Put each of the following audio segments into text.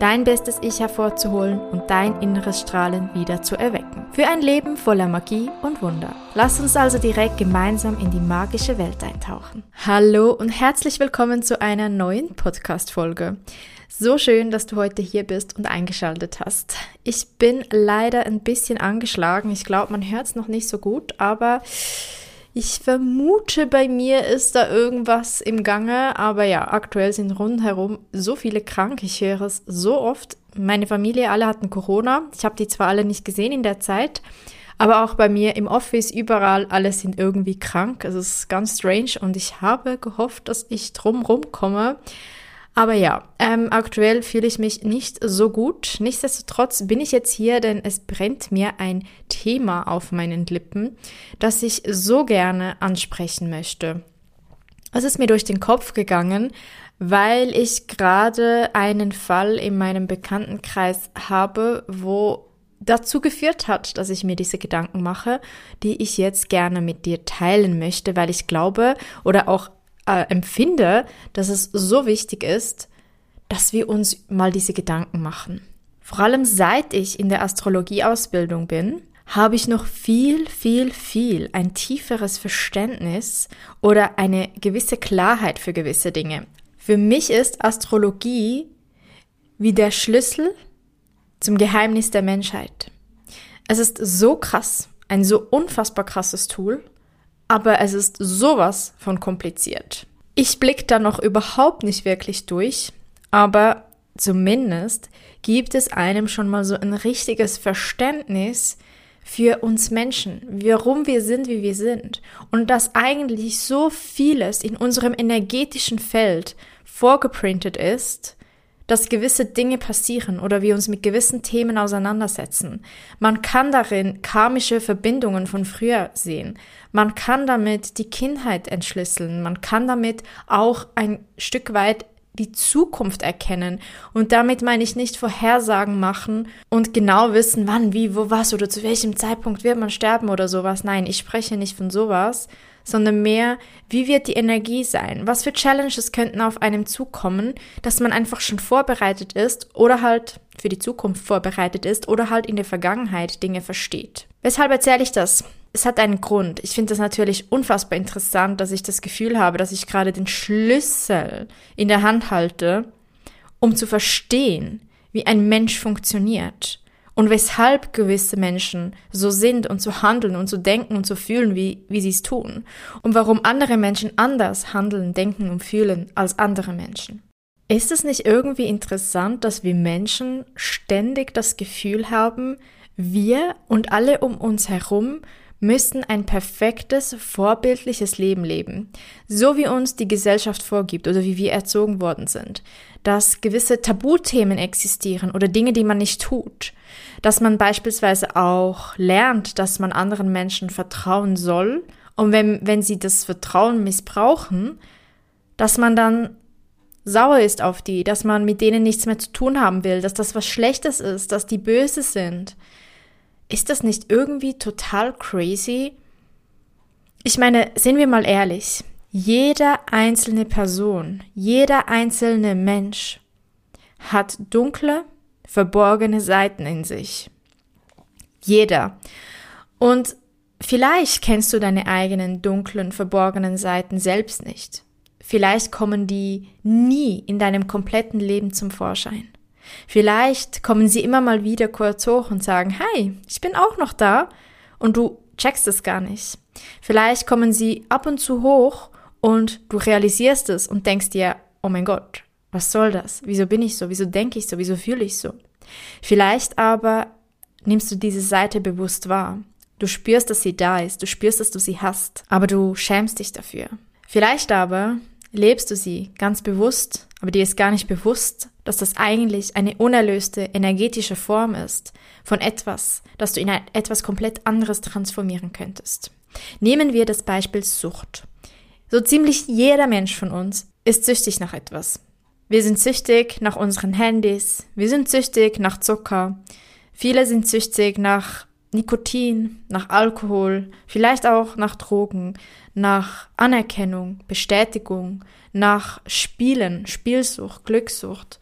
Dein bestes Ich hervorzuholen und dein inneres Strahlen wieder zu erwecken. Für ein Leben voller Magie und Wunder. Lass uns also direkt gemeinsam in die magische Welt eintauchen. Hallo und herzlich willkommen zu einer neuen Podcast-Folge. So schön, dass du heute hier bist und eingeschaltet hast. Ich bin leider ein bisschen angeschlagen. Ich glaube, man hört es noch nicht so gut, aber ich vermute, bei mir ist da irgendwas im Gange, aber ja, aktuell sind rundherum so viele krank. Ich höre es so oft. Meine Familie, alle hatten Corona. Ich habe die zwar alle nicht gesehen in der Zeit, aber auch bei mir im Office, überall, alle sind irgendwie krank. Es ist ganz strange und ich habe gehofft, dass ich drumrum komme. Aber ja, ähm, aktuell fühle ich mich nicht so gut. Nichtsdestotrotz bin ich jetzt hier, denn es brennt mir ein Thema auf meinen Lippen, das ich so gerne ansprechen möchte. Es ist mir durch den Kopf gegangen, weil ich gerade einen Fall in meinem Bekanntenkreis habe, wo dazu geführt hat, dass ich mir diese Gedanken mache, die ich jetzt gerne mit dir teilen möchte, weil ich glaube oder auch äh, empfinde, dass es so wichtig ist, dass wir uns mal diese Gedanken machen. Vor allem seit ich in der Astrologieausbildung bin, habe ich noch viel, viel, viel ein tieferes Verständnis oder eine gewisse Klarheit für gewisse Dinge. Für mich ist Astrologie wie der Schlüssel zum Geheimnis der Menschheit. Es ist so krass, ein so unfassbar krasses Tool aber es ist sowas von kompliziert. Ich blicke da noch überhaupt nicht wirklich durch, aber zumindest gibt es einem schon mal so ein richtiges Verständnis für uns Menschen, warum wir sind, wie wir sind und dass eigentlich so vieles in unserem energetischen Feld vorgeprintet ist, dass gewisse Dinge passieren oder wir uns mit gewissen Themen auseinandersetzen. Man kann darin karmische Verbindungen von früher sehen. Man kann damit die Kindheit entschlüsseln. Man kann damit auch ein Stück weit die Zukunft erkennen. Und damit meine ich nicht Vorhersagen machen und genau wissen, wann, wie, wo, was oder zu welchem Zeitpunkt wird man sterben oder sowas. Nein, ich spreche nicht von sowas, sondern mehr, wie wird die Energie sein? Was für Challenges könnten auf einem zukommen, dass man einfach schon vorbereitet ist oder halt für die Zukunft vorbereitet ist oder halt in der Vergangenheit Dinge versteht. Weshalb erzähle ich das? Es hat einen Grund. Ich finde das natürlich unfassbar interessant, dass ich das Gefühl habe, dass ich gerade den Schlüssel in der Hand halte, um zu verstehen, wie ein Mensch funktioniert und weshalb gewisse Menschen so sind und so handeln und so denken und so fühlen, wie, wie sie es tun und warum andere Menschen anders handeln, denken und fühlen als andere Menschen. Ist es nicht irgendwie interessant, dass wir Menschen ständig das Gefühl haben, wir und alle um uns herum müssen ein perfektes, vorbildliches Leben leben, so wie uns die Gesellschaft vorgibt oder wie wir erzogen worden sind, dass gewisse Tabuthemen existieren oder Dinge, die man nicht tut, dass man beispielsweise auch lernt, dass man anderen Menschen vertrauen soll. Und wenn, wenn sie das Vertrauen missbrauchen, dass man dann sauer ist auf die, dass man mit denen nichts mehr zu tun haben will, dass das was Schlechtes ist, dass die böse sind. Ist das nicht irgendwie total crazy? Ich meine, sind wir mal ehrlich, jeder einzelne Person, jeder einzelne Mensch hat dunkle, verborgene Seiten in sich. Jeder. Und vielleicht kennst du deine eigenen dunklen, verborgenen Seiten selbst nicht. Vielleicht kommen die nie in deinem kompletten Leben zum Vorschein. Vielleicht kommen sie immer mal wieder kurz hoch und sagen, hey, ich bin auch noch da und du checkst es gar nicht. Vielleicht kommen sie ab und zu hoch und du realisierst es und denkst dir, oh mein Gott, was soll das? Wieso bin ich so? Wieso denke ich so? Wieso fühle ich so? Vielleicht aber nimmst du diese Seite bewusst wahr. Du spürst, dass sie da ist, du spürst, dass du sie hast, aber du schämst dich dafür. Vielleicht aber lebst du sie ganz bewusst, aber dir ist gar nicht bewusst, dass das eigentlich eine unerlöste energetische Form ist von etwas, das du in etwas komplett anderes transformieren könntest. Nehmen wir das Beispiel Sucht. So ziemlich jeder Mensch von uns ist süchtig nach etwas. Wir sind süchtig nach unseren Handys, wir sind süchtig nach Zucker, viele sind süchtig nach Nikotin, nach Alkohol, vielleicht auch nach Drogen, nach Anerkennung, Bestätigung, nach Spielen, Spielsucht, Glückssucht.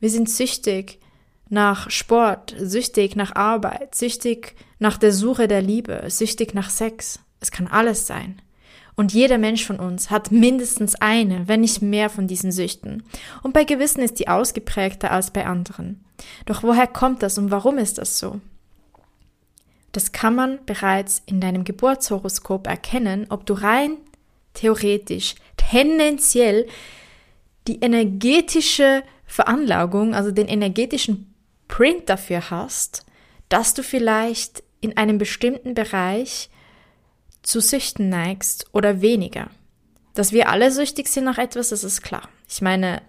Wir sind süchtig nach Sport, süchtig nach Arbeit, süchtig nach der Suche der Liebe, süchtig nach Sex. Es kann alles sein. Und jeder Mensch von uns hat mindestens eine, wenn nicht mehr von diesen Süchten. Und bei gewissen ist die ausgeprägter als bei anderen. Doch woher kommt das und warum ist das so? Das kann man bereits in deinem Geburtshoroskop erkennen, ob du rein theoretisch, tendenziell die energetische Veranlagung, also den energetischen Print dafür hast, dass du vielleicht in einem bestimmten Bereich zu Süchten neigst oder weniger. Dass wir alle süchtig sind nach etwas, das ist klar. Ich meine,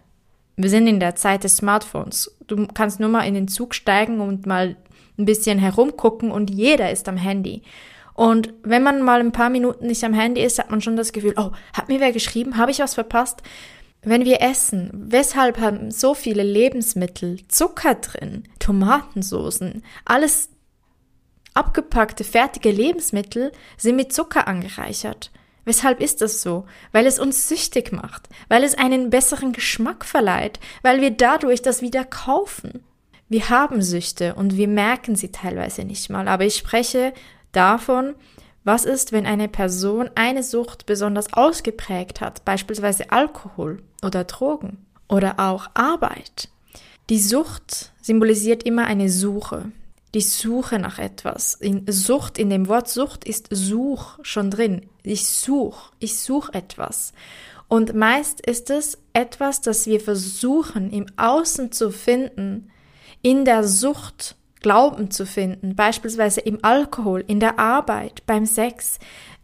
wir sind in der Zeit des Smartphones. Du kannst nur mal in den Zug steigen und mal ein bisschen herumgucken und jeder ist am Handy. Und wenn man mal ein paar Minuten nicht am Handy ist, hat man schon das Gefühl, oh, hat mir wer geschrieben? Habe ich was verpasst? Wenn wir essen, weshalb haben so viele Lebensmittel Zucker drin, Tomatensoßen, alles abgepackte, fertige Lebensmittel sind mit Zucker angereichert. Weshalb ist das so? Weil es uns süchtig macht, weil es einen besseren Geschmack verleiht, weil wir dadurch das wieder kaufen. Wir haben Süchte und wir merken sie teilweise nicht mal, aber ich spreche davon, was ist, wenn eine Person eine Sucht besonders ausgeprägt hat, beispielsweise Alkohol oder Drogen oder auch Arbeit? Die Sucht symbolisiert immer eine Suche, die Suche nach etwas. In Sucht, in dem Wort Sucht ist Such schon drin. Ich such, ich such etwas. Und meist ist es etwas, das wir versuchen im Außen zu finden, in der Sucht Glauben zu finden, beispielsweise im Alkohol, in der Arbeit, beim Sex,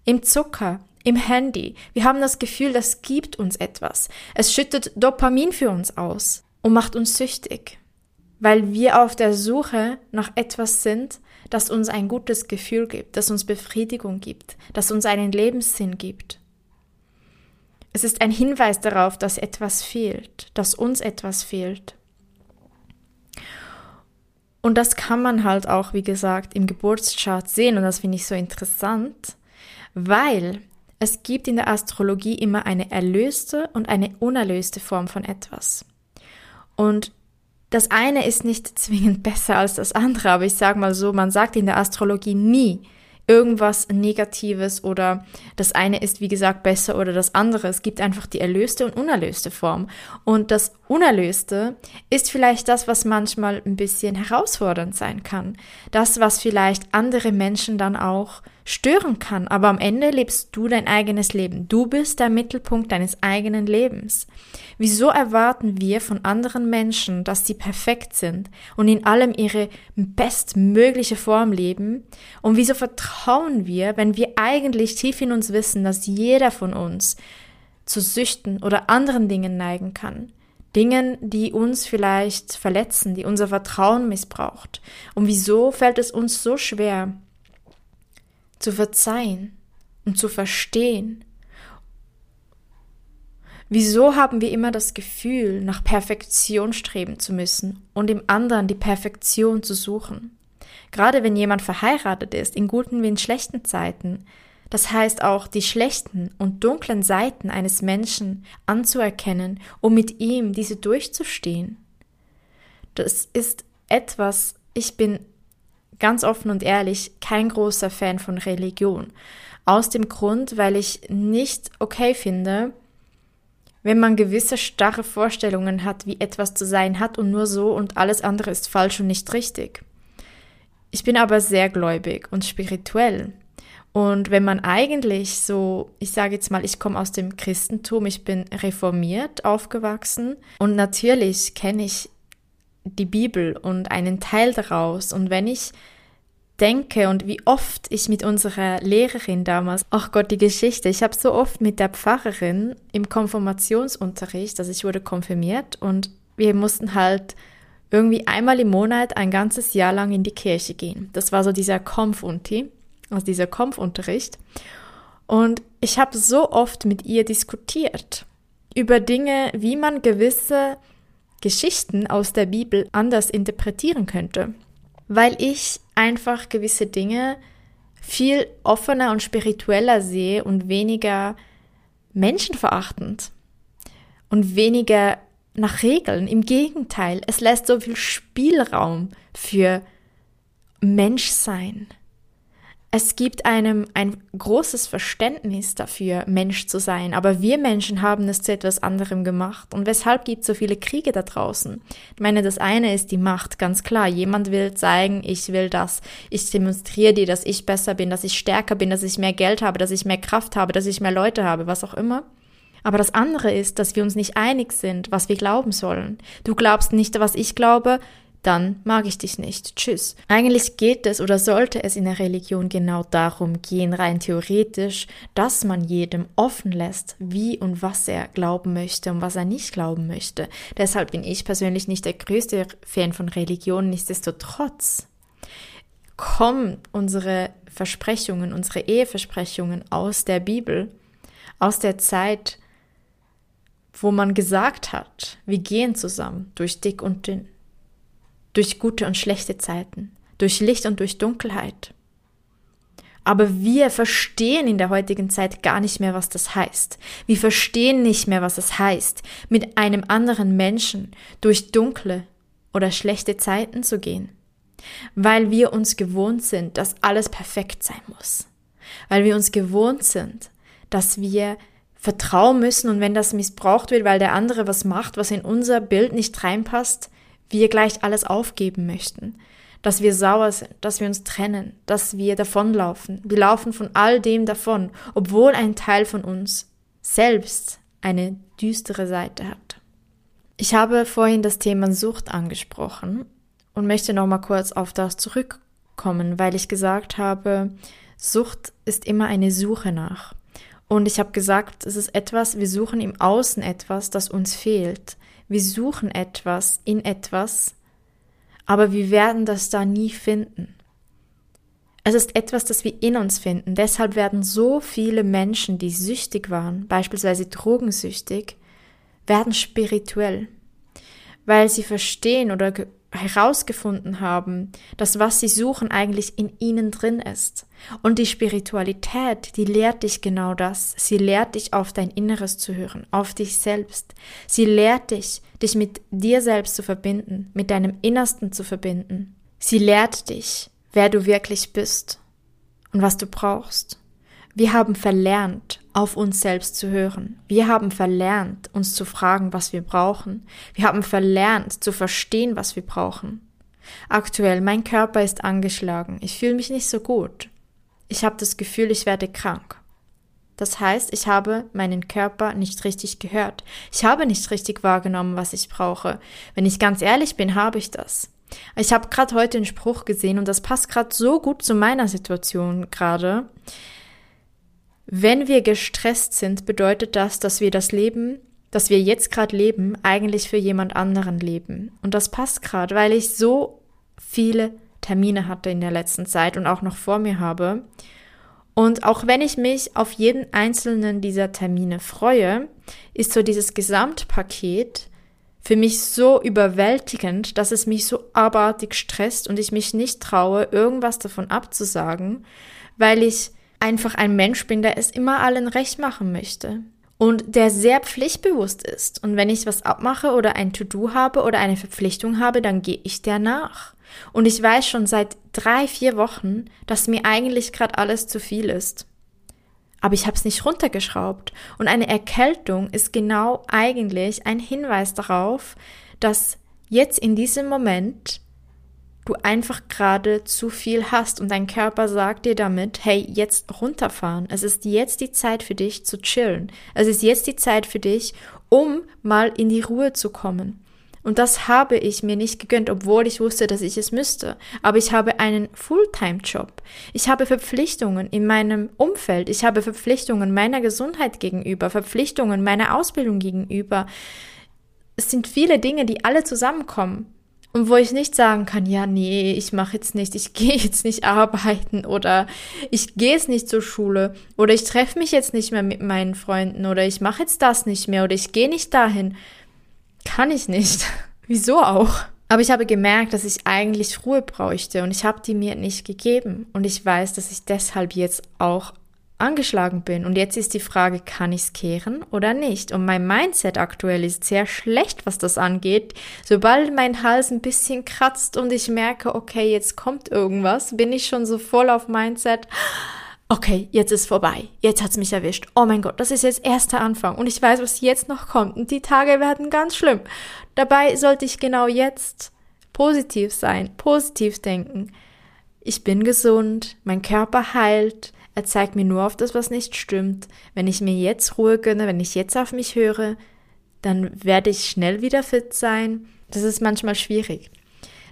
im Zucker, im Handy. Wir haben das Gefühl, das gibt uns etwas. Es schüttet Dopamin für uns aus und macht uns süchtig weil wir auf der Suche nach etwas sind, das uns ein gutes Gefühl gibt, das uns Befriedigung gibt, das uns einen Lebenssinn gibt. Es ist ein Hinweis darauf, dass etwas fehlt, dass uns etwas fehlt. Und das kann man halt auch, wie gesagt, im Geburtschart sehen und das finde ich so interessant, weil es gibt in der Astrologie immer eine erlöste und eine unerlöste Form von etwas. Und das eine ist nicht zwingend besser als das andere, aber ich sage mal so, man sagt in der Astrologie nie irgendwas Negatives oder das eine ist wie gesagt besser oder das andere. Es gibt einfach die erlöste und unerlöste Form. Und das Unerlöste ist vielleicht das, was manchmal ein bisschen herausfordernd sein kann. Das, was vielleicht andere Menschen dann auch stören kann, aber am Ende lebst du dein eigenes Leben. Du bist der Mittelpunkt deines eigenen Lebens. Wieso erwarten wir von anderen Menschen, dass sie perfekt sind und in allem ihre bestmögliche Form leben? Und wieso vertrauen wir, wenn wir eigentlich tief in uns wissen, dass jeder von uns zu Süchten oder anderen Dingen neigen kann? Dingen, die uns vielleicht verletzen, die unser Vertrauen missbraucht. Und wieso fällt es uns so schwer, zu verzeihen und zu verstehen. Wieso haben wir immer das Gefühl, nach Perfektion streben zu müssen und im anderen die Perfektion zu suchen? Gerade wenn jemand verheiratet ist, in guten wie in schlechten Zeiten, das heißt auch die schlechten und dunklen Seiten eines Menschen anzuerkennen, um mit ihm diese durchzustehen. Das ist etwas, ich bin ganz offen und ehrlich kein großer Fan von Religion. Aus dem Grund, weil ich nicht okay finde, wenn man gewisse starre Vorstellungen hat, wie etwas zu sein hat und nur so und alles andere ist falsch und nicht richtig. Ich bin aber sehr gläubig und spirituell. Und wenn man eigentlich so, ich sage jetzt mal, ich komme aus dem Christentum, ich bin reformiert aufgewachsen und natürlich kenne ich die Bibel und einen Teil daraus. Und wenn ich denke und wie oft ich mit unserer Lehrerin damals, ach Gott, die Geschichte, ich habe so oft mit der Pfarrerin im Konfirmationsunterricht, also ich wurde konfirmiert und wir mussten halt irgendwie einmal im Monat ein ganzes Jahr lang in die Kirche gehen. Das war so dieser Konfunti, also dieser Konfunterricht. Und ich habe so oft mit ihr diskutiert über Dinge, wie man gewisse Geschichten aus der Bibel anders interpretieren könnte, weil ich einfach gewisse Dinge viel offener und spiritueller sehe und weniger menschenverachtend und weniger nach Regeln. Im Gegenteil, es lässt so viel Spielraum für Menschsein. Es gibt einem ein großes Verständnis dafür, Mensch zu sein, aber wir Menschen haben es zu etwas anderem gemacht. Und weshalb gibt es so viele Kriege da draußen? Ich meine, das eine ist die Macht, ganz klar. Jemand will zeigen, ich will das. Ich demonstriere dir, dass ich besser bin, dass ich stärker bin, dass ich mehr Geld habe, dass ich mehr Kraft habe, dass ich mehr Leute habe, was auch immer. Aber das andere ist, dass wir uns nicht einig sind, was wir glauben sollen. Du glaubst nicht, was ich glaube, dann mag ich dich nicht. Tschüss. Eigentlich geht es oder sollte es in der Religion genau darum gehen, rein theoretisch, dass man jedem offen lässt, wie und was er glauben möchte und was er nicht glauben möchte. Deshalb bin ich persönlich nicht der größte Fan von Religion, nichtsdestotrotz kommen unsere Versprechungen, unsere Eheversprechungen aus der Bibel, aus der Zeit, wo man gesagt hat, wir gehen zusammen durch dick und dünn durch gute und schlechte Zeiten, durch Licht und durch Dunkelheit. Aber wir verstehen in der heutigen Zeit gar nicht mehr, was das heißt. Wir verstehen nicht mehr, was es heißt, mit einem anderen Menschen durch dunkle oder schlechte Zeiten zu gehen. Weil wir uns gewohnt sind, dass alles perfekt sein muss. Weil wir uns gewohnt sind, dass wir vertrauen müssen und wenn das missbraucht wird, weil der andere was macht, was in unser Bild nicht reinpasst, wir gleich alles aufgeben möchten, dass wir sauer sind, dass wir uns trennen, dass wir davonlaufen. Wir laufen von all dem davon, obwohl ein Teil von uns selbst eine düstere Seite hat. Ich habe vorhin das Thema Sucht angesprochen und möchte noch mal kurz auf das zurückkommen, weil ich gesagt habe, Sucht ist immer eine Suche nach. Und ich habe gesagt, es ist etwas, wir suchen im Außen etwas, das uns fehlt. Wir suchen etwas in etwas, aber wir werden das da nie finden. Es ist etwas, das wir in uns finden. Deshalb werden so viele Menschen, die süchtig waren, beispielsweise drogensüchtig, werden spirituell, weil sie verstehen oder herausgefunden haben, dass was sie suchen eigentlich in ihnen drin ist. Und die Spiritualität, die lehrt dich genau das. Sie lehrt dich auf dein Inneres zu hören, auf dich selbst. Sie lehrt dich, dich mit dir selbst zu verbinden, mit deinem Innersten zu verbinden. Sie lehrt dich, wer du wirklich bist und was du brauchst. Wir haben verlernt, auf uns selbst zu hören. Wir haben verlernt, uns zu fragen, was wir brauchen. Wir haben verlernt, zu verstehen, was wir brauchen. Aktuell, mein Körper ist angeschlagen. Ich fühle mich nicht so gut. Ich habe das Gefühl, ich werde krank. Das heißt, ich habe meinen Körper nicht richtig gehört. Ich habe nicht richtig wahrgenommen, was ich brauche. Wenn ich ganz ehrlich bin, habe ich das. Ich habe gerade heute einen Spruch gesehen und das passt gerade so gut zu meiner Situation gerade. Wenn wir gestresst sind, bedeutet das, dass wir das Leben, das wir jetzt gerade leben, eigentlich für jemand anderen leben. Und das passt gerade, weil ich so viele Termine hatte in der letzten Zeit und auch noch vor mir habe. Und auch wenn ich mich auf jeden einzelnen dieser Termine freue, ist so dieses Gesamtpaket für mich so überwältigend, dass es mich so abartig stresst und ich mich nicht traue, irgendwas davon abzusagen, weil ich einfach ein Mensch bin, der es immer allen recht machen möchte und der sehr pflichtbewusst ist. Und wenn ich was abmache oder ein To-Do habe oder eine Verpflichtung habe, dann gehe ich der nach. Und ich weiß schon seit drei, vier Wochen, dass mir eigentlich gerade alles zu viel ist. Aber ich habe es nicht runtergeschraubt. Und eine Erkältung ist genau eigentlich ein Hinweis darauf, dass jetzt in diesem Moment du einfach gerade zu viel hast und dein Körper sagt dir damit, hey, jetzt runterfahren. Es ist jetzt die Zeit für dich zu chillen. Es ist jetzt die Zeit für dich, um mal in die Ruhe zu kommen. Und das habe ich mir nicht gegönnt, obwohl ich wusste, dass ich es müsste. Aber ich habe einen Fulltime-Job. Ich habe Verpflichtungen in meinem Umfeld. Ich habe Verpflichtungen meiner Gesundheit gegenüber, Verpflichtungen meiner Ausbildung gegenüber es sind viele Dinge, die alle zusammenkommen. Und wo ich nicht sagen kann, ja, nee, ich mache jetzt nicht, ich gehe jetzt nicht arbeiten oder ich gehe jetzt nicht zur Schule oder ich treffe mich jetzt nicht mehr mit meinen Freunden oder ich mache jetzt das nicht mehr oder ich gehe nicht dahin. Kann ich nicht. Wieso auch? Aber ich habe gemerkt, dass ich eigentlich Ruhe bräuchte und ich habe die mir nicht gegeben. Und ich weiß, dass ich deshalb jetzt auch angeschlagen bin. Und jetzt ist die Frage, kann ich es kehren oder nicht? Und mein Mindset aktuell ist sehr schlecht, was das angeht. Sobald mein Hals ein bisschen kratzt und ich merke, okay, jetzt kommt irgendwas, bin ich schon so voll auf Mindset. Okay, jetzt ist vorbei. Jetzt hat's mich erwischt. Oh mein Gott, das ist jetzt erster Anfang und ich weiß, was jetzt noch kommt und die Tage werden ganz schlimm. Dabei sollte ich genau jetzt positiv sein, positiv denken. Ich bin gesund, mein Körper heilt, er zeigt mir nur auf das, was nicht stimmt. Wenn ich mir jetzt Ruhe gönne, wenn ich jetzt auf mich höre, dann werde ich schnell wieder fit sein. Das ist manchmal schwierig.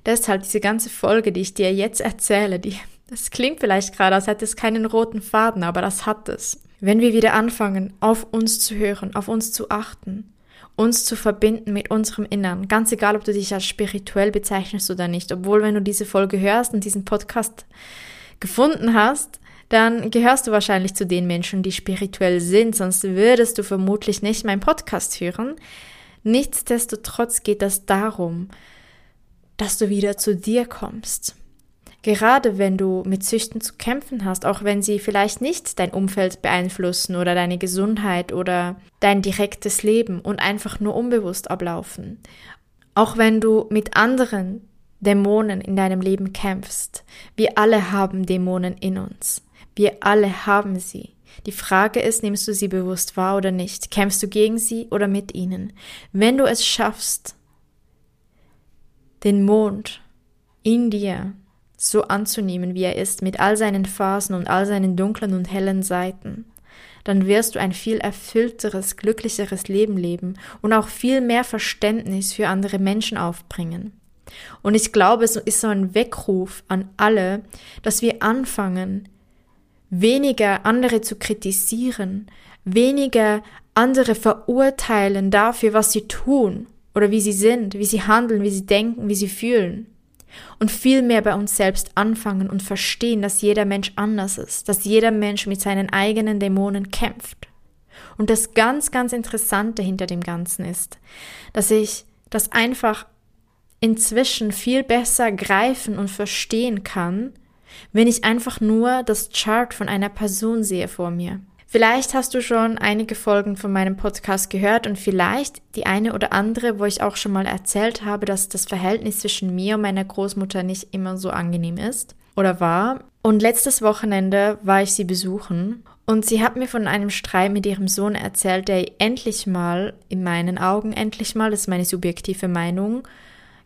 Deshalb diese ganze Folge, die ich dir jetzt erzähle, die, das klingt vielleicht gerade, als hätte es keinen roten Faden, aber das hat es. Wenn wir wieder anfangen, auf uns zu hören, auf uns zu achten, uns zu verbinden mit unserem Innern, ganz egal, ob du dich als spirituell bezeichnest oder nicht, obwohl wenn du diese Folge hörst und diesen Podcast gefunden hast, dann gehörst du wahrscheinlich zu den Menschen, die spirituell sind, sonst würdest du vermutlich nicht meinen Podcast hören. Nichtsdestotrotz geht es darum, dass du wieder zu dir kommst. Gerade wenn du mit Süchten zu kämpfen hast, auch wenn sie vielleicht nicht dein Umfeld beeinflussen oder deine Gesundheit oder dein direktes Leben und einfach nur unbewusst ablaufen. Auch wenn du mit anderen Dämonen in deinem Leben kämpfst. Wir alle haben Dämonen in uns. Wir alle haben sie. Die Frage ist, nimmst du sie bewusst wahr oder nicht? Kämpfst du gegen sie oder mit ihnen? Wenn du es schaffst, den Mond in dir so anzunehmen, wie er ist, mit all seinen Phasen und all seinen dunklen und hellen Seiten, dann wirst du ein viel erfüllteres, glücklicheres Leben leben und auch viel mehr Verständnis für andere Menschen aufbringen. Und ich glaube, es ist so ein Weckruf an alle, dass wir anfangen, weniger andere zu kritisieren, weniger andere verurteilen dafür, was sie tun oder wie sie sind, wie sie handeln, wie sie denken, wie sie fühlen. Und viel mehr bei uns selbst anfangen und verstehen, dass jeder Mensch anders ist, dass jeder Mensch mit seinen eigenen Dämonen kämpft. Und das ganz, ganz Interessante hinter dem Ganzen ist, dass ich das einfach inzwischen viel besser greifen und verstehen kann, wenn ich einfach nur das Chart von einer Person sehe vor mir. Vielleicht hast du schon einige Folgen von meinem Podcast gehört und vielleicht die eine oder andere, wo ich auch schon mal erzählt habe, dass das Verhältnis zwischen mir und meiner Großmutter nicht immer so angenehm ist oder war. Und letztes Wochenende war ich sie besuchen und sie hat mir von einem Streit mit ihrem Sohn erzählt, der endlich mal, in meinen Augen endlich mal, das ist meine subjektive Meinung,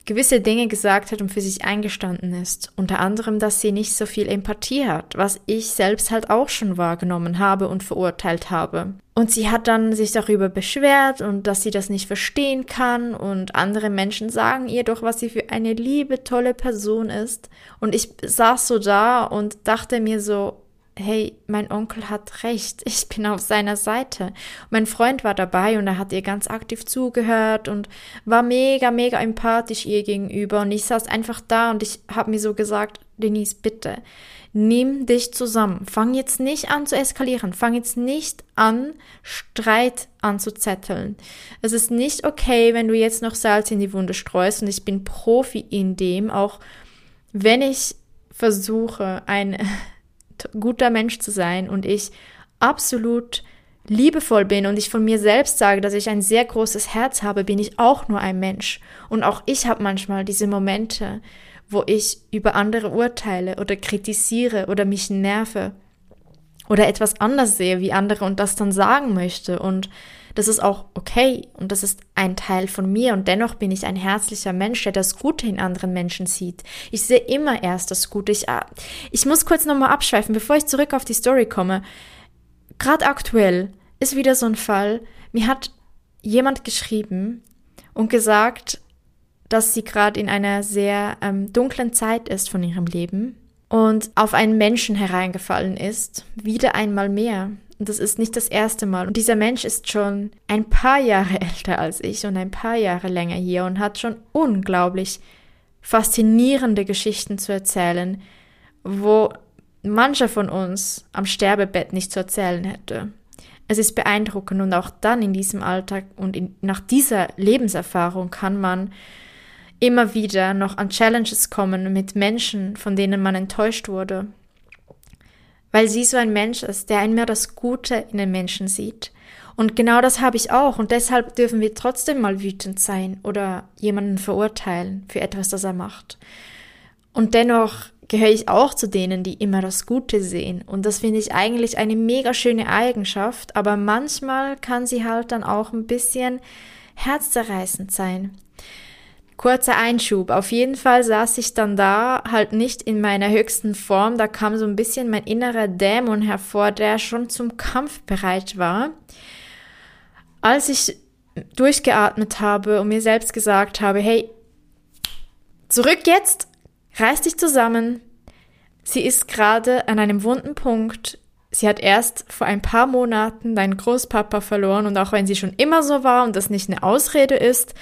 gewisse Dinge gesagt hat und für sich eingestanden ist. Unter anderem, dass sie nicht so viel Empathie hat, was ich selbst halt auch schon wahrgenommen habe und verurteilt habe. Und sie hat dann sich darüber beschwert und dass sie das nicht verstehen kann und andere Menschen sagen ihr doch, was sie für eine liebe, tolle Person ist. Und ich saß so da und dachte mir so, hey, mein Onkel hat recht, ich bin auf seiner Seite. Mein Freund war dabei und er hat ihr ganz aktiv zugehört und war mega, mega empathisch ihr gegenüber. Und ich saß einfach da und ich habe mir so gesagt, Denise, bitte, nimm dich zusammen. Fang jetzt nicht an zu eskalieren. Fang jetzt nicht an, Streit anzuzetteln. Es ist nicht okay, wenn du jetzt noch Salz in die Wunde streust und ich bin Profi in dem, auch wenn ich versuche, ein guter Mensch zu sein und ich absolut liebevoll bin und ich von mir selbst sage, dass ich ein sehr großes Herz habe, bin ich auch nur ein Mensch. Und auch ich habe manchmal diese Momente, wo ich über andere urteile oder kritisiere oder mich nerve oder etwas anders sehe wie andere und das dann sagen möchte. Und das ist auch okay und das ist ein Teil von mir und dennoch bin ich ein herzlicher Mensch, der das Gute in anderen Menschen sieht. Ich sehe immer erst das Gute. Ich, ah, ich muss kurz nochmal abschweifen, bevor ich zurück auf die Story komme. Gerade aktuell ist wieder so ein Fall. Mir hat jemand geschrieben und gesagt, dass sie gerade in einer sehr ähm, dunklen Zeit ist von ihrem Leben und auf einen Menschen hereingefallen ist, wieder einmal mehr das ist nicht das erste Mal. Und dieser Mensch ist schon ein paar Jahre älter als ich und ein paar Jahre länger hier und hat schon unglaublich faszinierende Geschichten zu erzählen, wo mancher von uns am Sterbebett nicht zu erzählen hätte. Es ist beeindruckend und auch dann in diesem Alltag und in, nach dieser Lebenserfahrung kann man immer wieder noch an Challenges kommen mit Menschen, von denen man enttäuscht wurde. Weil sie so ein Mensch ist, der einmal das Gute in den Menschen sieht. Und genau das habe ich auch. Und deshalb dürfen wir trotzdem mal wütend sein oder jemanden verurteilen für etwas, das er macht. Und dennoch gehöre ich auch zu denen, die immer das Gute sehen. Und das finde ich eigentlich eine mega schöne Eigenschaft. Aber manchmal kann sie halt dann auch ein bisschen herzzerreißend sein. Kurzer Einschub. Auf jeden Fall saß ich dann da, halt nicht in meiner höchsten Form. Da kam so ein bisschen mein innerer Dämon hervor, der schon zum Kampf bereit war. Als ich durchgeatmet habe und mir selbst gesagt habe, hey, zurück jetzt, reiß dich zusammen. Sie ist gerade an einem wunden Punkt. Sie hat erst vor ein paar Monaten deinen Großpapa verloren und auch wenn sie schon immer so war und das nicht eine Ausrede ist,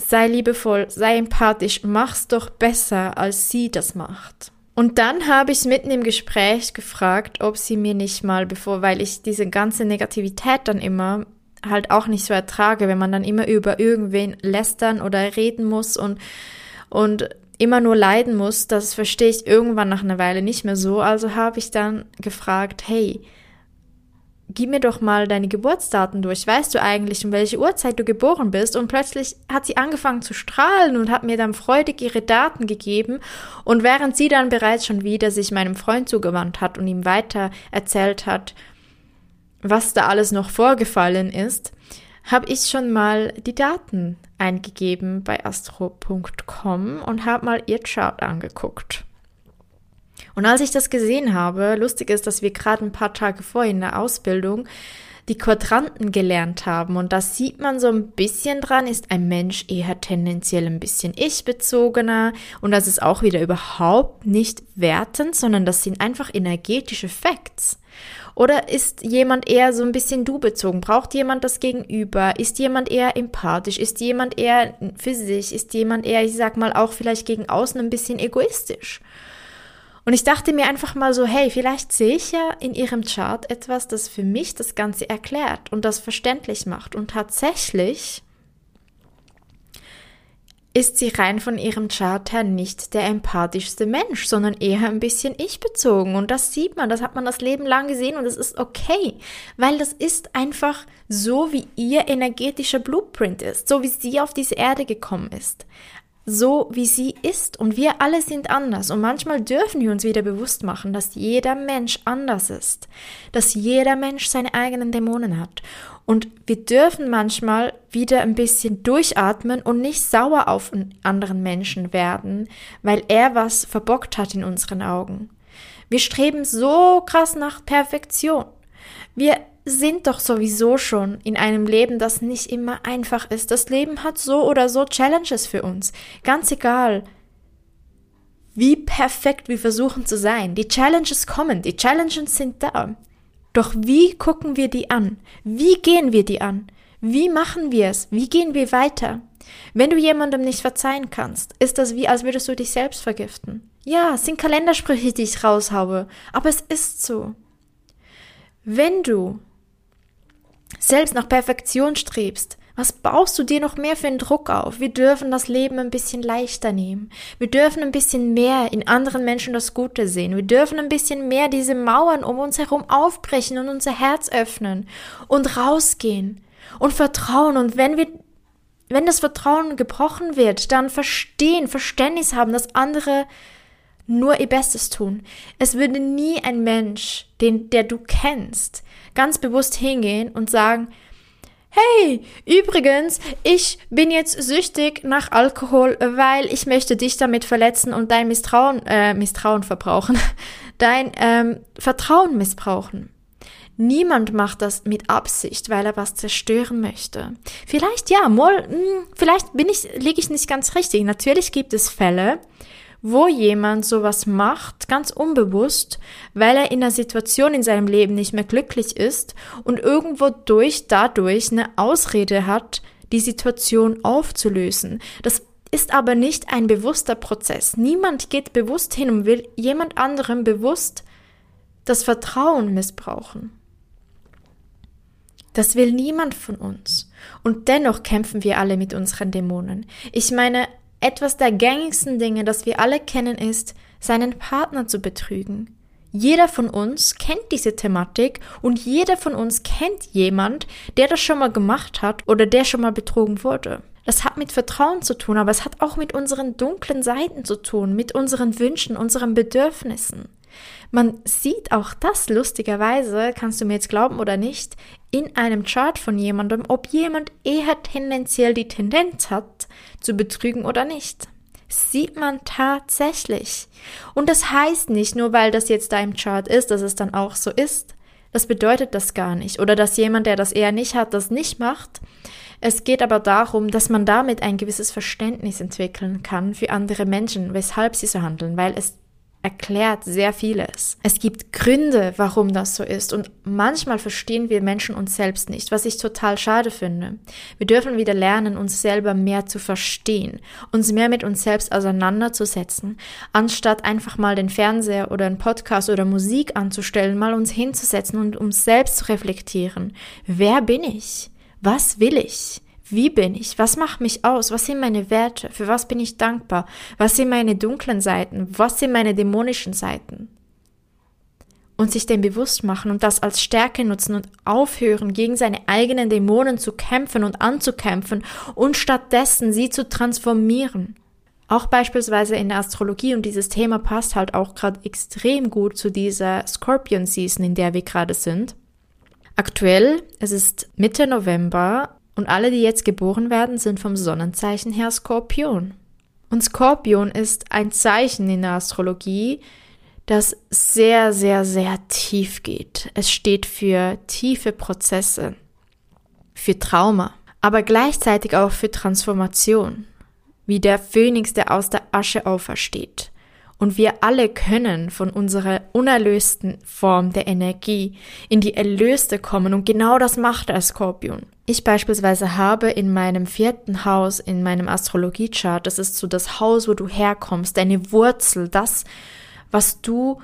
sei liebevoll, sei empathisch, mach's doch besser, als sie das macht. Und dann habe ich mitten im Gespräch gefragt, ob sie mir nicht mal, bevor, weil ich diese ganze Negativität dann immer halt auch nicht so ertrage, wenn man dann immer über irgendwen lästern oder reden muss und, und immer nur leiden muss, das verstehe ich irgendwann nach einer Weile nicht mehr so. Also habe ich dann gefragt, hey, gib mir doch mal deine Geburtsdaten durch. Weißt du eigentlich, um welche Uhrzeit du geboren bist? Und plötzlich hat sie angefangen zu strahlen und hat mir dann freudig ihre Daten gegeben. Und während sie dann bereits schon wieder sich meinem Freund zugewandt hat und ihm weiter erzählt hat, was da alles noch vorgefallen ist, habe ich schon mal die Daten eingegeben bei astro.com und habe mal ihr Chart angeguckt. Und als ich das gesehen habe, lustig ist, dass wir gerade ein paar Tage vorher in der Ausbildung die Quadranten gelernt haben. Und das sieht man so ein bisschen dran, ist ein Mensch eher tendenziell ein bisschen ich-bezogener. Und das ist auch wieder überhaupt nicht wertend, sondern das sind einfach energetische Facts. Oder ist jemand eher so ein bisschen du bezogen? Braucht jemand das Gegenüber? Ist jemand eher empathisch? Ist jemand eher für sich? Ist jemand eher, ich sag mal, auch vielleicht gegen außen ein bisschen egoistisch? Und ich dachte mir einfach mal so, hey, vielleicht sehe ich ja in ihrem Chart etwas, das für mich das Ganze erklärt und das verständlich macht. Und tatsächlich ist sie rein von ihrem Chart her nicht der empathischste Mensch, sondern eher ein bisschen ich-bezogen. Und das sieht man, das hat man das Leben lang gesehen und das ist okay, weil das ist einfach so, wie ihr energetischer Blueprint ist, so wie sie auf diese Erde gekommen ist so wie sie ist. Und wir alle sind anders. Und manchmal dürfen wir uns wieder bewusst machen, dass jeder Mensch anders ist. Dass jeder Mensch seine eigenen Dämonen hat. Und wir dürfen manchmal wieder ein bisschen durchatmen und nicht sauer auf einen anderen Menschen werden, weil er was verbockt hat in unseren Augen. Wir streben so krass nach Perfektion. Wir sind doch sowieso schon in einem Leben, das nicht immer einfach ist. Das Leben hat so oder so Challenges für uns. Ganz egal, wie perfekt wir versuchen zu sein. Die Challenges kommen, die Challenges sind da. Doch wie gucken wir die an? Wie gehen wir die an? Wie machen wir es? Wie gehen wir weiter? Wenn du jemandem nicht verzeihen kannst, ist das wie, als würdest du dich selbst vergiften. Ja, es sind Kalendersprüche, die ich raushaue, aber es ist so. Wenn du selbst nach Perfektion strebst, was baust du dir noch mehr für einen Druck auf? Wir dürfen das Leben ein bisschen leichter nehmen. Wir dürfen ein bisschen mehr in anderen Menschen das Gute sehen. Wir dürfen ein bisschen mehr diese Mauern um uns herum aufbrechen und unser Herz öffnen und rausgehen und vertrauen. Und wenn wir, wenn das Vertrauen gebrochen wird, dann verstehen, Verständnis haben, dass andere nur ihr Bestes tun. Es würde nie ein Mensch, den, der du kennst, ganz bewusst hingehen und sagen, Hey, übrigens, ich bin jetzt süchtig nach Alkohol, weil ich möchte dich damit verletzen und dein Misstrauen, äh, Misstrauen verbrauchen, dein ähm, Vertrauen missbrauchen. Niemand macht das mit Absicht, weil er was zerstören möchte. Vielleicht ja, mal, mh, hm, vielleicht bin ich, liege ich nicht ganz richtig. Natürlich gibt es Fälle, wo jemand sowas macht, ganz unbewusst, weil er in einer Situation in seinem Leben nicht mehr glücklich ist und irgendwo durch dadurch eine Ausrede hat, die Situation aufzulösen. Das ist aber nicht ein bewusster Prozess. Niemand geht bewusst hin und will jemand anderem bewusst das Vertrauen missbrauchen. Das will niemand von uns. Und dennoch kämpfen wir alle mit unseren Dämonen. Ich meine, etwas der gängigsten Dinge, das wir alle kennen, ist, seinen Partner zu betrügen. Jeder von uns kennt diese Thematik und jeder von uns kennt jemand, der das schon mal gemacht hat oder der schon mal betrogen wurde. Das hat mit Vertrauen zu tun, aber es hat auch mit unseren dunklen Seiten zu tun, mit unseren Wünschen, unseren Bedürfnissen. Man sieht auch das lustigerweise, kannst du mir jetzt glauben oder nicht, in einem Chart von jemandem, ob jemand eher tendenziell die Tendenz hat, zu betrügen oder nicht. Sieht man tatsächlich. Und das heißt nicht, nur weil das jetzt da im Chart ist, dass es dann auch so ist. Das bedeutet das gar nicht. Oder dass jemand, der das eher nicht hat, das nicht macht. Es geht aber darum, dass man damit ein gewisses Verständnis entwickeln kann für andere Menschen, weshalb sie so handeln, weil es erklärt sehr vieles. Es gibt Gründe, warum das so ist und manchmal verstehen wir Menschen uns selbst nicht, was ich total schade finde. Wir dürfen wieder lernen, uns selber mehr zu verstehen, uns mehr mit uns selbst auseinanderzusetzen, anstatt einfach mal den Fernseher oder einen Podcast oder Musik anzustellen, mal uns hinzusetzen und uns selbst zu reflektieren. Wer bin ich? Was will ich? Wie bin ich? Was macht mich aus? Was sind meine Werte? Für was bin ich dankbar? Was sind meine dunklen Seiten? Was sind meine dämonischen Seiten? Und sich dem bewusst machen und das als Stärke nutzen und aufhören, gegen seine eigenen Dämonen zu kämpfen und anzukämpfen und stattdessen sie zu transformieren. Auch beispielsweise in der Astrologie und dieses Thema passt halt auch gerade extrem gut zu dieser Scorpion Season, in der wir gerade sind. Aktuell, es ist Mitte November und alle, die jetzt geboren werden, sind vom Sonnenzeichen her Skorpion. Und Skorpion ist ein Zeichen in der Astrologie, das sehr, sehr, sehr tief geht. Es steht für tiefe Prozesse, für Trauma, aber gleichzeitig auch für Transformation, wie der Phönix, der aus der Asche aufersteht. Und wir alle können von unserer unerlösten Form der Energie in die erlöste kommen. Und genau das macht der Skorpion. Ich beispielsweise habe in meinem vierten Haus, in meinem Astrologiechart, das ist so das Haus, wo du herkommst, deine Wurzel, das, was du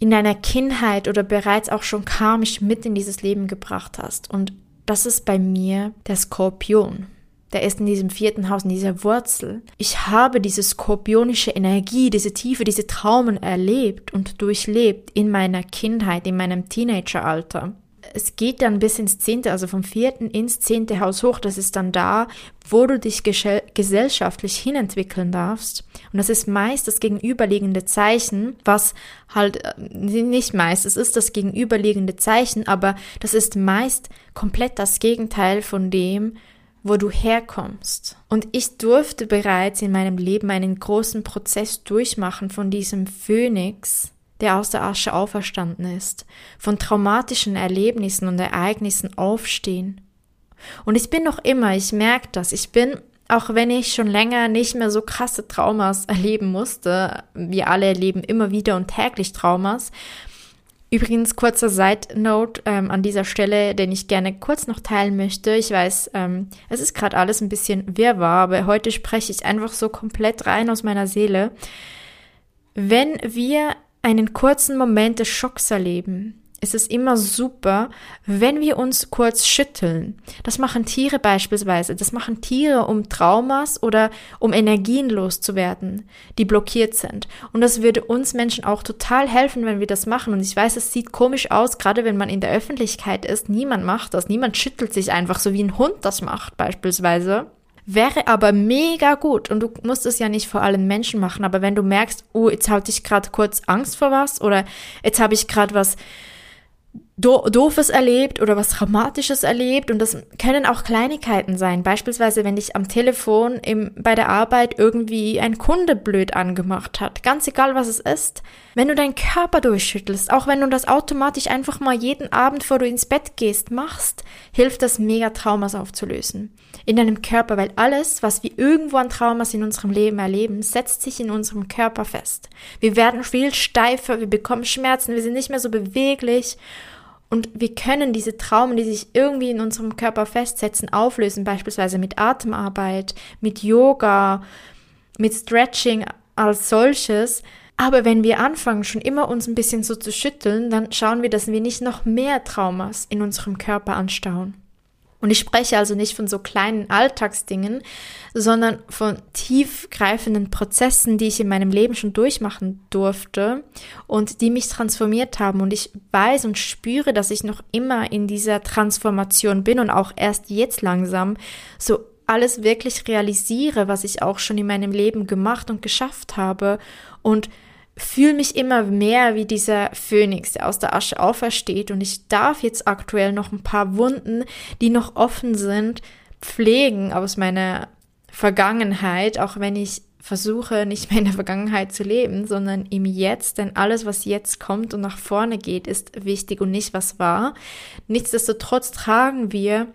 in deiner Kindheit oder bereits auch schon karmisch mit in dieses Leben gebracht hast. Und das ist bei mir der Skorpion der ist in diesem vierten Haus, in dieser Wurzel. Ich habe diese skorpionische Energie, diese Tiefe, diese Traumen erlebt und durchlebt in meiner Kindheit, in meinem Teenageralter. Es geht dann bis ins zehnte, also vom vierten ins zehnte Haus hoch. Das ist dann da, wo du dich gesellschaftlich hinentwickeln darfst. Und das ist meist das gegenüberliegende Zeichen, was halt äh, nicht meist, es ist das gegenüberliegende Zeichen, aber das ist meist komplett das Gegenteil von dem, wo du herkommst. Und ich durfte bereits in meinem Leben einen großen Prozess durchmachen von diesem Phönix, der aus der Asche auferstanden ist, von traumatischen Erlebnissen und Ereignissen aufstehen. Und ich bin noch immer, ich merke das, ich bin, auch wenn ich schon länger nicht mehr so krasse Traumas erleben musste, wir alle erleben immer wieder und täglich Traumas, Übrigens, kurzer Side-Note ähm, an dieser Stelle, den ich gerne kurz noch teilen möchte. Ich weiß, ähm, es ist gerade alles ein bisschen wirrwarr, aber heute spreche ich einfach so komplett rein aus meiner Seele. Wenn wir einen kurzen Moment des Schocks erleben, ist es immer super, wenn wir uns kurz schütteln. Das machen Tiere beispielsweise. Das machen Tiere, um Traumas oder um Energien loszuwerden, die blockiert sind. Und das würde uns Menschen auch total helfen, wenn wir das machen. Und ich weiß, es sieht komisch aus, gerade wenn man in der Öffentlichkeit ist. Niemand macht das. Niemand schüttelt sich einfach so wie ein Hund das macht beispielsweise. Wäre aber mega gut und du musst es ja nicht vor allen Menschen machen, aber wenn du merkst, oh, jetzt hatte ich gerade kurz Angst vor was oder jetzt habe ich gerade was do Doofes erlebt oder was Traumatisches erlebt und das können auch Kleinigkeiten sein. Beispielsweise, wenn dich am Telefon im, bei der Arbeit irgendwie ein Kunde blöd angemacht hat. Ganz egal, was es ist. Wenn du deinen Körper durchschüttelst, auch wenn du das automatisch einfach mal jeden Abend, bevor du ins Bett gehst, machst, hilft das mega Traumas aufzulösen. In deinem Körper, weil alles, was wir irgendwo an Traumas in unserem Leben erleben, setzt sich in unserem Körper fest. Wir werden viel steifer, wir bekommen Schmerzen, wir sind nicht mehr so beweglich und wir können diese Traumen, die sich irgendwie in unserem Körper festsetzen, auflösen, beispielsweise mit Atemarbeit, mit Yoga, mit Stretching als solches. Aber wenn wir anfangen, schon immer uns ein bisschen so zu schütteln, dann schauen wir, dass wir nicht noch mehr Traumas in unserem Körper anstauen. Und ich spreche also nicht von so kleinen Alltagsdingen, sondern von tiefgreifenden Prozessen, die ich in meinem Leben schon durchmachen durfte und die mich transformiert haben. Und ich weiß und spüre, dass ich noch immer in dieser Transformation bin und auch erst jetzt langsam so alles wirklich realisiere, was ich auch schon in meinem Leben gemacht und geschafft habe und fühle mich immer mehr wie dieser Phönix, der aus der Asche aufersteht und ich darf jetzt aktuell noch ein paar Wunden, die noch offen sind, pflegen aus meiner Vergangenheit, auch wenn ich versuche, nicht mehr in der Vergangenheit zu leben, sondern im Jetzt, denn alles, was jetzt kommt und nach vorne geht, ist wichtig und nicht was war. Nichtsdestotrotz tragen wir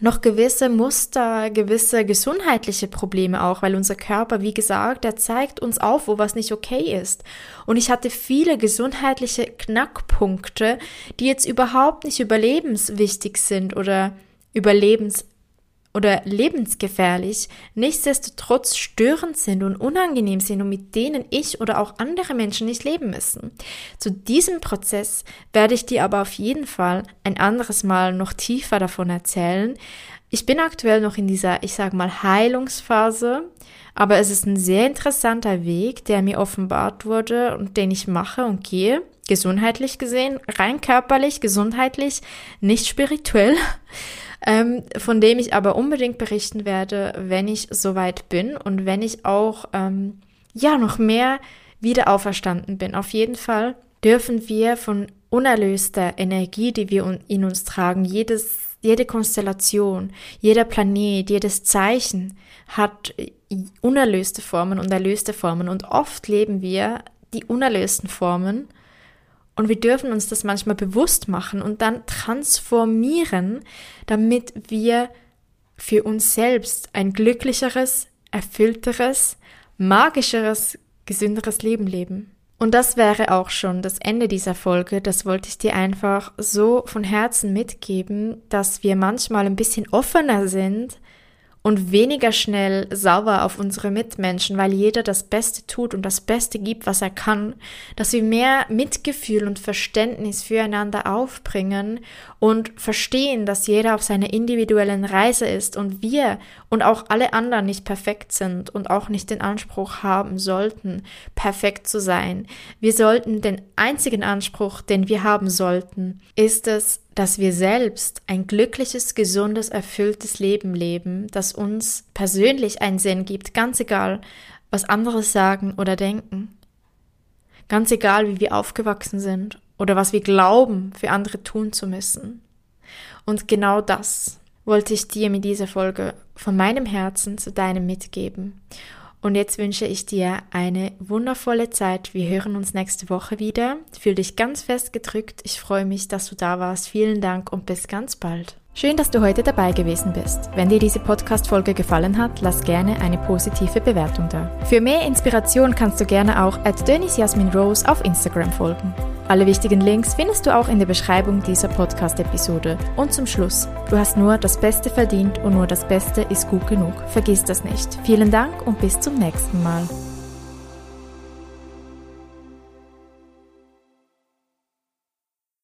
noch gewisse Muster, gewisse gesundheitliche Probleme auch, weil unser Körper, wie gesagt, der zeigt uns auf, wo was nicht okay ist. Und ich hatte viele gesundheitliche Knackpunkte, die jetzt überhaupt nicht überlebenswichtig sind oder überlebens oder lebensgefährlich, nichtsdestotrotz störend sind und unangenehm sind und mit denen ich oder auch andere Menschen nicht leben müssen. Zu diesem Prozess werde ich dir aber auf jeden Fall ein anderes Mal noch tiefer davon erzählen. Ich bin aktuell noch in dieser, ich sage mal, Heilungsphase, aber es ist ein sehr interessanter Weg, der mir offenbart wurde und den ich mache und gehe gesundheitlich gesehen, rein körperlich, gesundheitlich, nicht spirituell ähm, von dem ich aber unbedingt berichten werde, wenn ich soweit bin und wenn ich auch ähm, ja noch mehr wieder auferstanden bin. Auf jeden Fall dürfen wir von unerlöster Energie, die wir in uns tragen, jedes, jede Konstellation, jeder Planet, jedes Zeichen hat unerlöste Formen und erlöste Formen. Und oft leben wir die unerlösten Formen und wir dürfen uns das manchmal bewusst machen und dann transformieren, damit wir für uns selbst ein glücklicheres, erfüllteres, magischeres, gesünderes Leben leben. Und das wäre auch schon das Ende dieser Folge. Das wollte ich dir einfach so von Herzen mitgeben, dass wir manchmal ein bisschen offener sind und weniger schnell sauer auf unsere Mitmenschen, weil jeder das Beste tut und das Beste gibt, was er kann, dass wir mehr Mitgefühl und Verständnis füreinander aufbringen und verstehen, dass jeder auf seiner individuellen Reise ist und wir und auch alle anderen nicht perfekt sind und auch nicht den Anspruch haben sollten, perfekt zu sein. Wir sollten den einzigen Anspruch, den wir haben sollten, ist es, dass wir selbst ein glückliches, gesundes, erfülltes Leben leben, das uns persönlich einen Sinn gibt, ganz egal, was andere sagen oder denken. Ganz egal, wie wir aufgewachsen sind oder was wir glauben, für andere tun zu müssen. Und genau das wollte ich dir mit dieser Folge von meinem Herzen zu deinem mitgeben. Und jetzt wünsche ich dir eine wundervolle Zeit. Wir hören uns nächste Woche wieder. Fühl dich ganz fest gedrückt. Ich freue mich, dass du da warst. Vielen Dank und bis ganz bald. Schön, dass du heute dabei gewesen bist. Wenn dir diese Podcast-Folge gefallen hat, lass gerne eine positive Bewertung da. Für mehr Inspiration kannst du gerne auch at Dennis Jasmin Rose auf Instagram folgen. Alle wichtigen Links findest du auch in der Beschreibung dieser Podcast-Episode. Und zum Schluss, du hast nur das Beste verdient und nur das Beste ist gut genug. Vergiss das nicht. Vielen Dank und bis zum nächsten Mal.